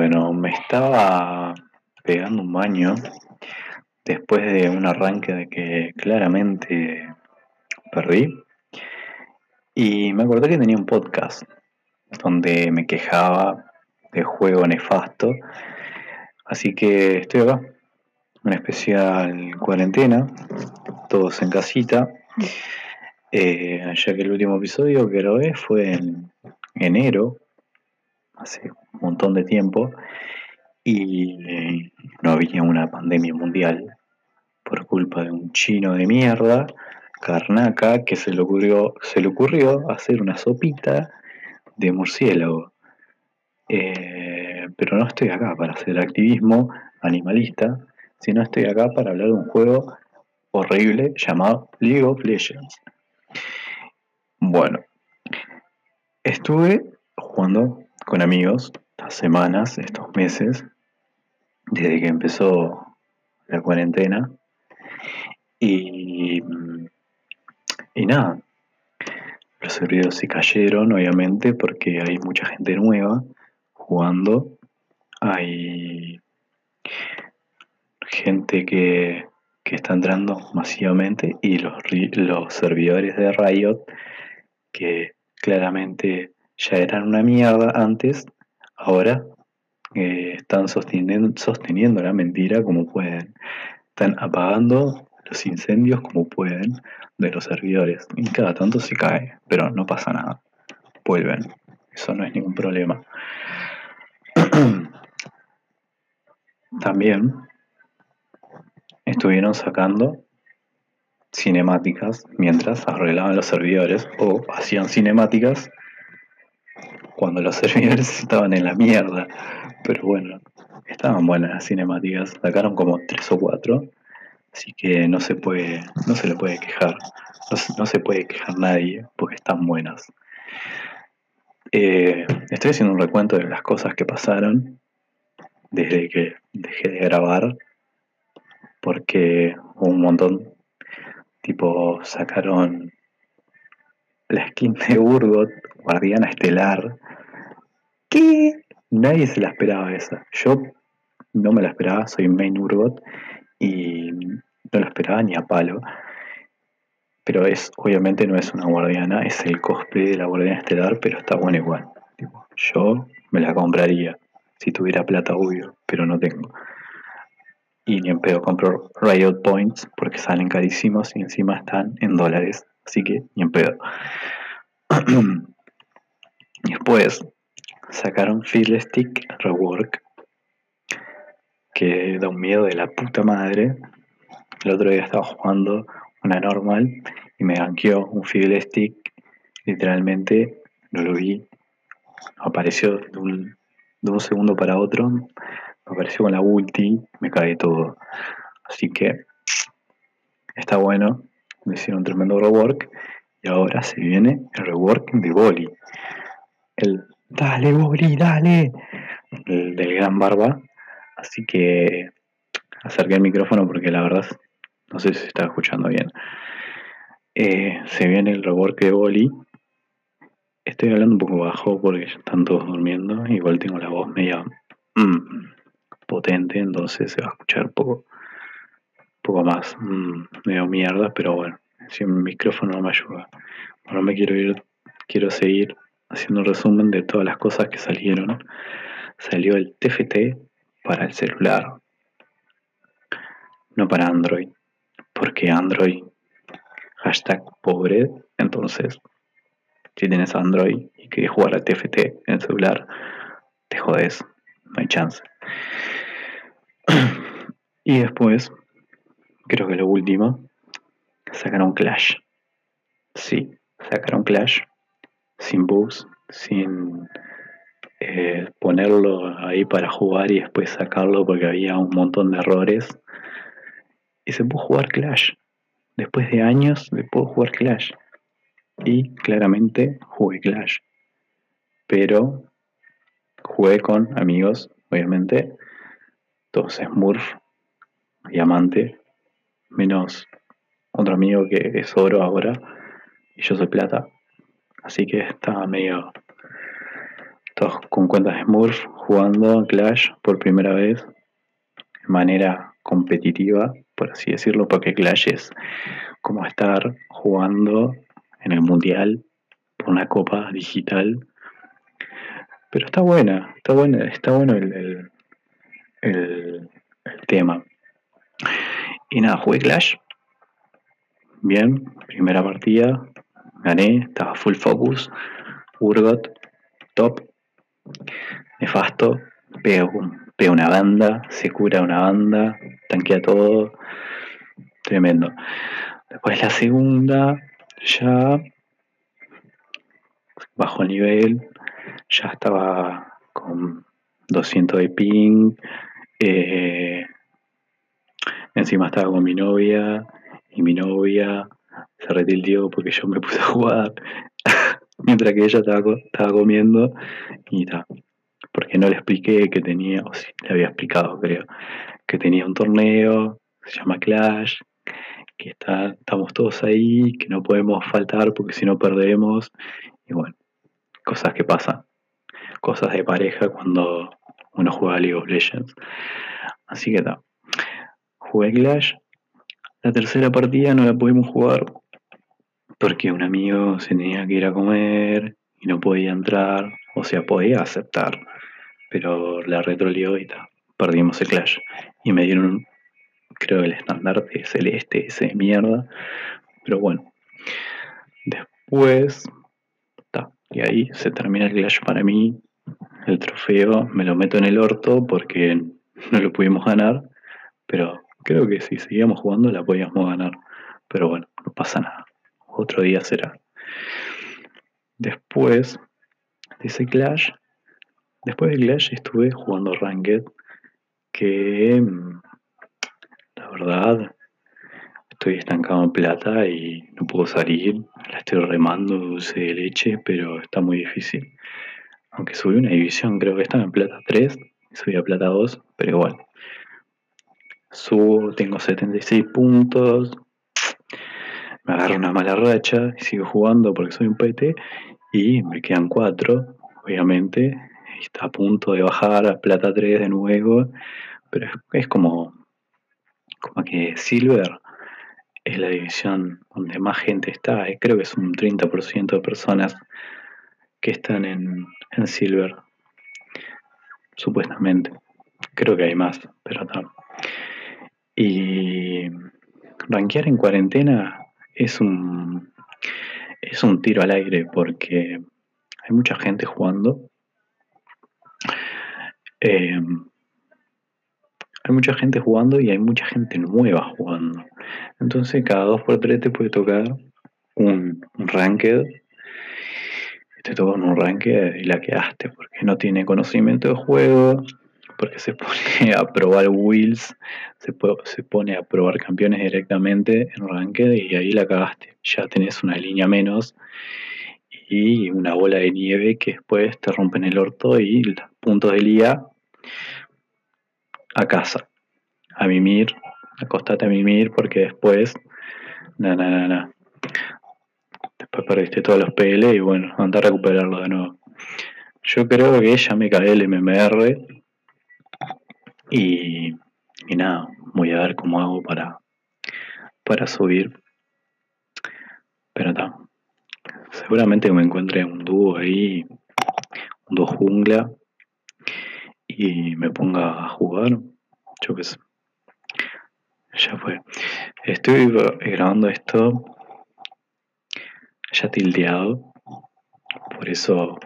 Bueno, me estaba pegando un baño después de un arranque de que claramente perdí. Y me acordé que tenía un podcast donde me quejaba de juego nefasto. Así que estoy acá, una especial cuarentena, todos en casita. Eh, ya que el último episodio que grabé fue en enero, hace un montón de tiempo, y no había una pandemia mundial por culpa de un chino de mierda, Karnaka, que se le ocurrió, se le ocurrió hacer una sopita de murciélago. Eh, pero no estoy acá para hacer activismo animalista, sino estoy acá para hablar de un juego horrible llamado League of Legends. Bueno, estuve jugando con amigos estas semanas, estos meses, desde que empezó la cuarentena. Y, y nada, los servidores se cayeron, obviamente, porque hay mucha gente nueva jugando. Hay gente que, que está entrando masivamente y los, los servidores de Riot que claramente ya eran una mierda antes, ahora eh, están sosteniendo, sosteniendo la mentira como pueden. Están apagando los incendios como pueden de los servidores. Y cada tanto se cae, pero no pasa nada. Vuelven. Eso no es ningún problema. También estuvieron sacando cinemáticas mientras arreglaban los servidores o hacían cinemáticas cuando los servidores estaban en la mierda. Pero bueno, estaban buenas las cinemáticas, sacaron como tres o cuatro, así que no se puede, no se le puede quejar, no se, puede quejar nadie porque están buenas. Eh, estoy haciendo un recuento de las cosas que pasaron desde que dejé de grabar porque un montón Tipo, sacaron la skin de Urgot, Guardiana Estelar. Nadie se la esperaba esa. Yo no me la esperaba, soy main Urgot y no la esperaba ni a palo. Pero es, obviamente no es una guardiana, es el cosplay de la guardiana estelar, pero está bueno igual. yo me la compraría si tuviera plata, obvio, pero no tengo y ni en pedo compro Riot Points porque salen carísimos y encima están en dólares. Así que ni en pedo. Después sacaron Feel Stick Rework que da un miedo de la puta madre. El otro día estaba jugando una normal y me ganqueó un Feel Stick. Literalmente no lo vi. Apareció de un, segundo para otro apareció con la ulti, me cae todo. Así que está bueno, me hicieron un tremendo rework y ahora se viene el rework de Boli. El dale Boli, dale, el del gran barba. Así que acerqué el micrófono porque la verdad no sé si se está escuchando bien. Eh, se viene el rework de Boli. Estoy hablando un poco bajo porque están todos durmiendo. Igual tengo la voz media... Mm, potente, entonces se va a escuchar poco, poco más mm, medio mierda, pero bueno, si mi micrófono no me ayuda. Bueno, me quiero ir, quiero seguir haciendo un resumen de todas las cosas que salieron. Salió el TFT para el celular, no para Android, porque Android, hashtag pobre, entonces, si tienes Android y quieres jugar al TFT en el celular, te jodes, no hay chance. y después, creo que lo último, sacaron Clash. Sí, sacaron Clash sin bugs, sin eh, ponerlo ahí para jugar y después sacarlo porque había un montón de errores. Y se pudo jugar Clash. Después de años, se pudo jugar Clash. Y claramente jugué Clash. Pero jugué con amigos, obviamente, todos Smurf, Diamante, menos otro amigo que es oro ahora y yo soy plata. Así que estaba medio con cuentas Smurf jugando Clash por primera vez de manera competitiva, por así decirlo, porque Clash es como estar jugando en el mundial por una copa digital. Pero está buena, está buena, está bueno el, el, tema. Y nada, jugué Clash. Bien, primera partida, gané, estaba full focus. Urgot, top, nefasto, pega, pega una banda, se cura una banda, tanquea todo, tremendo. Después la segunda, ya bajo nivel, ya estaba con 200 de ping, eh, encima estaba con mi novia y mi novia se retildió porque yo me puse a jugar mientras que ella estaba, comiendo y tal. Porque no le expliqué que tenía, o sí, le había explicado creo, que tenía un torneo, se llama Clash, que está, estamos todos ahí, que no podemos faltar porque si no perdemos. Y bueno, cosas que pasan. Cosas de pareja cuando uno juega League of Legends. Así que está. Jugué Clash. La tercera partida no la pudimos jugar porque un amigo se tenía que ir a comer y no podía entrar. O sea, podía aceptar. Pero la retrolió y está. Perdimos el Clash. Y me dieron, creo, el estandarte celeste, ese de mierda. Pero bueno. Después. Y ahí se termina el Clash para mí el trofeo me lo meto en el orto porque no lo pudimos ganar, pero creo que si seguíamos jugando la podíamos ganar. Pero bueno, no pasa nada. Otro día será. Después de ese Clash, después del Clash estuve jugando Ranked, que la verdad estoy estancado en plata y no puedo salir. La estoy remando dulce de leche, pero está muy difícil. Aunque subí una división, creo que estaba en plata 3 y subí a plata 2, pero igual. Subo, tengo 76 puntos. Me agarro una mala racha y sigo jugando porque soy un PT. Y me quedan 4, obviamente. Está a punto de bajar a plata 3 de nuevo. Pero es, como, como que Silver es la división donde más gente está. Creo que es un 30% de personas que están en, en Silver. Supuestamente. Creo que hay más, pero no. Y rankear en cuarentena es un es un tiro al aire porque hay mucha gente jugando. Eh, hay mucha gente jugando y hay mucha gente nueva jugando. Entonces cada dos por tres te puede tocar un, un ranked te toca un ranking y la quedaste porque no tiene conocimiento de juego, porque se pone a probar wheels, se, se pone a probar campeones directamente en ranked y ahí la cagaste. Ya tenés una línea menos y una bola de nieve que después te rompen el orto y puntos de IA a casa, a mimir, acostate a mimir porque después, na, na, na, na. Después perdiste todos los PL y bueno, anda a recuperarlo de nuevo. Yo creo que ya me cae el MMR y, y nada, voy a ver cómo hago para, para subir. Pero está. Seguramente me encuentre un dúo ahí, un dúo jungla y me ponga a jugar. Yo qué sé. Ya fue. Estoy grabando esto ya tildeado. Por eso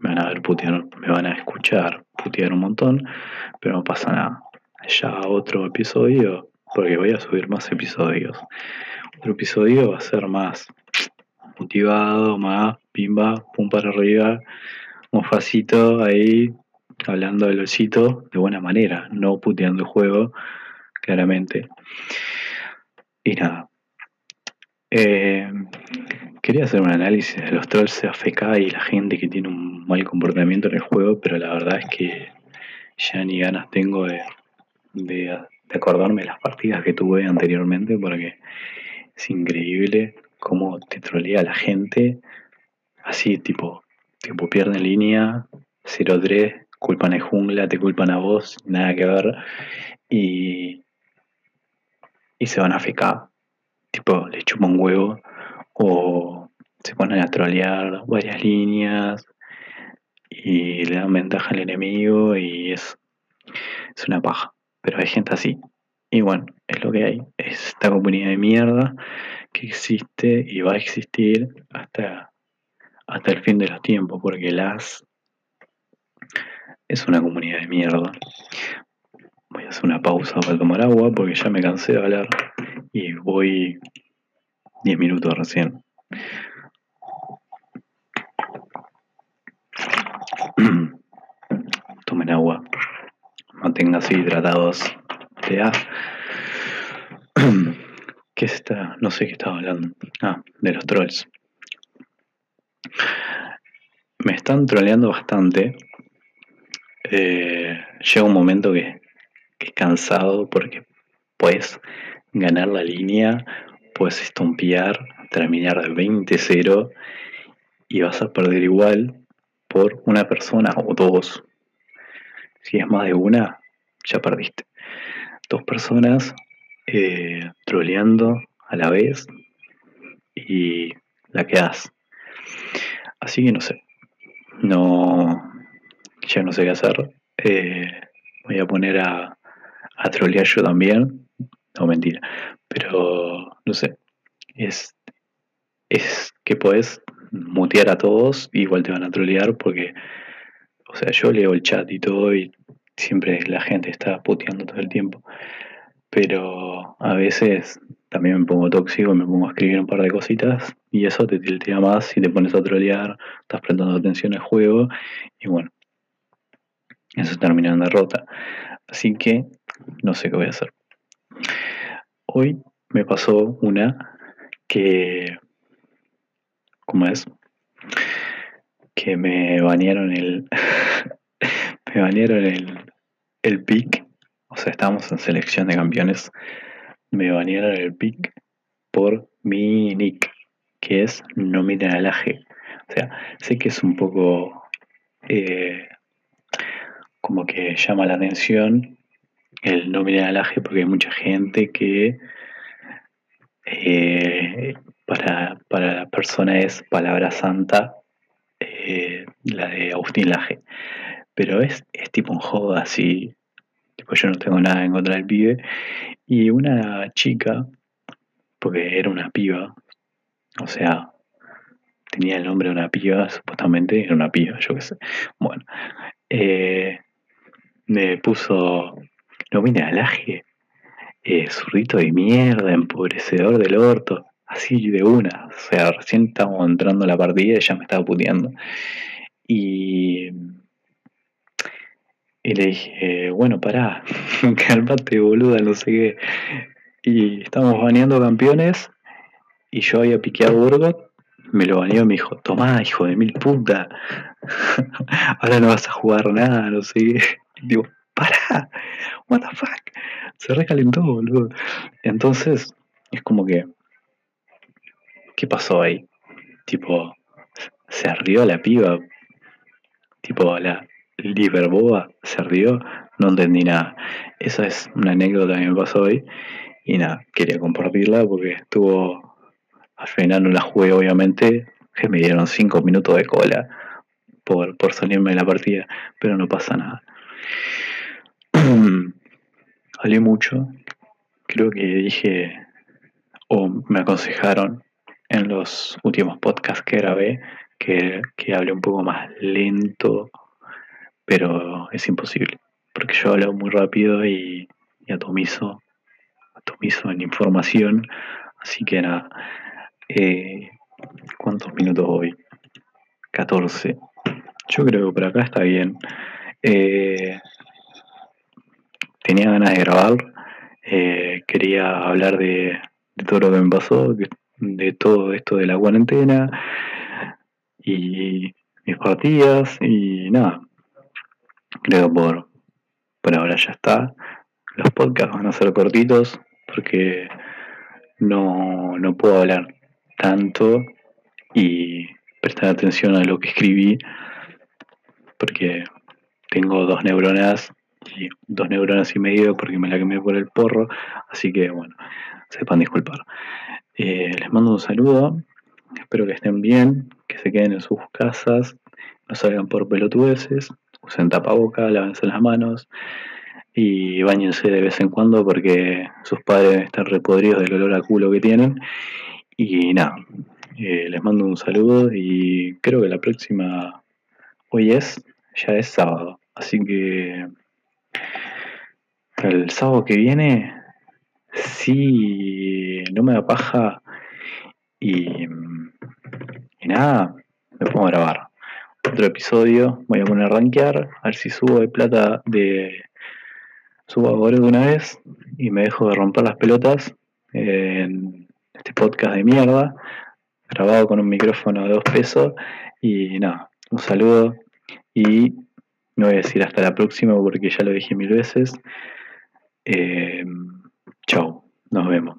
me van a ver putear, me van a escuchar putear un montón, pero no pasa nada. Ya otro episodio, porque voy a subir más episodios. Otro episodio va a ser más motivado, más pimba, pum para arriba, un facito ahí, hablando del osito de buena manera, no puteando el juego, claramente. Y nada. Eh, Quería hacer un análisis de los trolls AFK y la gente que tiene un mal comportamiento en el juego, pero la verdad es que ya ni ganas tengo de, de, acordarme de las partidas que tuve anteriormente, porque es increíble cómo te trolea la gente, así tipo, tipo pierde línea, 03, culpan a jungla, te culpan a vos, nada que ver. Y, y se van a ficar. Tipo, le chupan un huevo. O se ponen a trolear varias líneas. Y le dan ventaja al enemigo. Y es, es una paja. Pero hay gente así. Y bueno, es lo que hay. Es esta comunidad de mierda que existe y va a existir hasta, hasta el fin de los tiempos, porque las es una comunidad de mierda. Voy a hacer una pausa para tomar agua porque ya me cansé de hablar voy 10 minutos recién. Tomen agua, manténganse hidratados. ¿Qué está? No sé qué estaba hablando. Ah, de los trolls. Me están troleando bastante. Eh, llega un momento que, que, es cansado porque puedes ganar la línea, puedes estompear, terminar de 20-0 y vas a perder igual por una persona o dos. Si es más de una, ya perdiste dos personas eh, troleando a la vez y la quedas. Así que no sé. No. Ya no sé qué hacer. Eh, voy a poner a, a trolear yo también. No, mentira. Pero no sé. Es, es que puedes mutear a todos. igual te van a trolear porque. O sea, yo leo el chat y todo y siempre la gente está puteando todo el tiempo. Pero a veces también me pongo tóxico, me pongo a escribir un par de cositas y eso te tiltea más y te pones a trolear, estás prestando atención al juego y bueno, eso termina en derrota. Así que no sé qué voy a hacer. Hoy me pasó una que, ¿cómo es? Que me banearon el, me banearon el, el pick, o sea, estábamos en selección de campeones, me banearon el pick por mi nick, que es no miren al. O sea, sé que es un poco eh, como que llama la atención el no miren al aje porque hay mucha gente que eh, para, para, la persona es palabra santa eh, la de Agustín Laje. Pero es, es tipo un juego así. Tipo, yo no tengo nada en contra del pibe. Y una chica, porque era una piba, o sea, tenía el nombre de una piba, supuestamente era una piba, yo qué sé. Bueno, eh, me puso, no vine alaje, eh, zurrito de mierda, empobrecedor del orto, así de una. O sea, recién estábamos entrando a la partida y ya me estaba puteando. Y y le dije, bueno, pará, calmate, boluda, no sé qué. Y estamos baneando campeones y yo había piqueado Burgot, me lo baneó y me dijo, tomá, hijo de mil puta, ahora no vas a jugar nada, no sé qué. Digo, pará, what the fuck, se recalentó, boludo. Entonces, es como que, ¿qué pasó ahí? Tipo, se ardió la piba, tipo, la, Liberboa se rió, no entendí nada. Esa es una anécdota que me pasó hoy y nada, quería compartirla porque estuvo al final no la jugué obviamente, que me dieron 5 minutos de cola por, por salirme de la partida, pero no pasa nada. Hablé mucho, creo que dije o me aconsejaron en los últimos podcasts que grabé que, que hable un poco más lento pero es imposible, porque yo hablo muy rápido y, atomizo, atomizo en información, así que nada, eh, ¿cuántos minutos voy? 14. Yo creo que por acá está bien. Eh, tenía ganas de grabar, eh, quería hablar de, todo lo que me pasó, de todo esto de la cuarentena y mis partidas y nada, creo por, por ahora ya está. Los podcasts van a ser cortitos porque no, no puedo hablar tanto y prestar atención a lo que escribí porque que tengo dos neuronas y dos neuronas y medio porque me la quemé por el porro, así que bueno, sepan disculpar. Eh, les mando un saludo, espero que estén bien, que se queden en sus casas, no salgan por pelotudeces, usen tapaboca, lávense las manos y bañense de vez en cuando porque sus padres están repodridos del olor a culo que tienen. Y nada, eh, les mando un saludo y creo que la próxima, hoy es, ya es sábado, así que el sábado que viene, si no me da paja y, nada, me pongo a grabar otro episodio. Voy a poner a rankear, a ver si subo de plata de. Subo ahora de una vez y me dejo de romper las pelotas en este podcast de mierda, grabado con un micrófono de dos pesos. Y nada, un saludo y no voy a decir hasta la próxima porque ya lo dije mil veces. Eh, chau, nos vemos.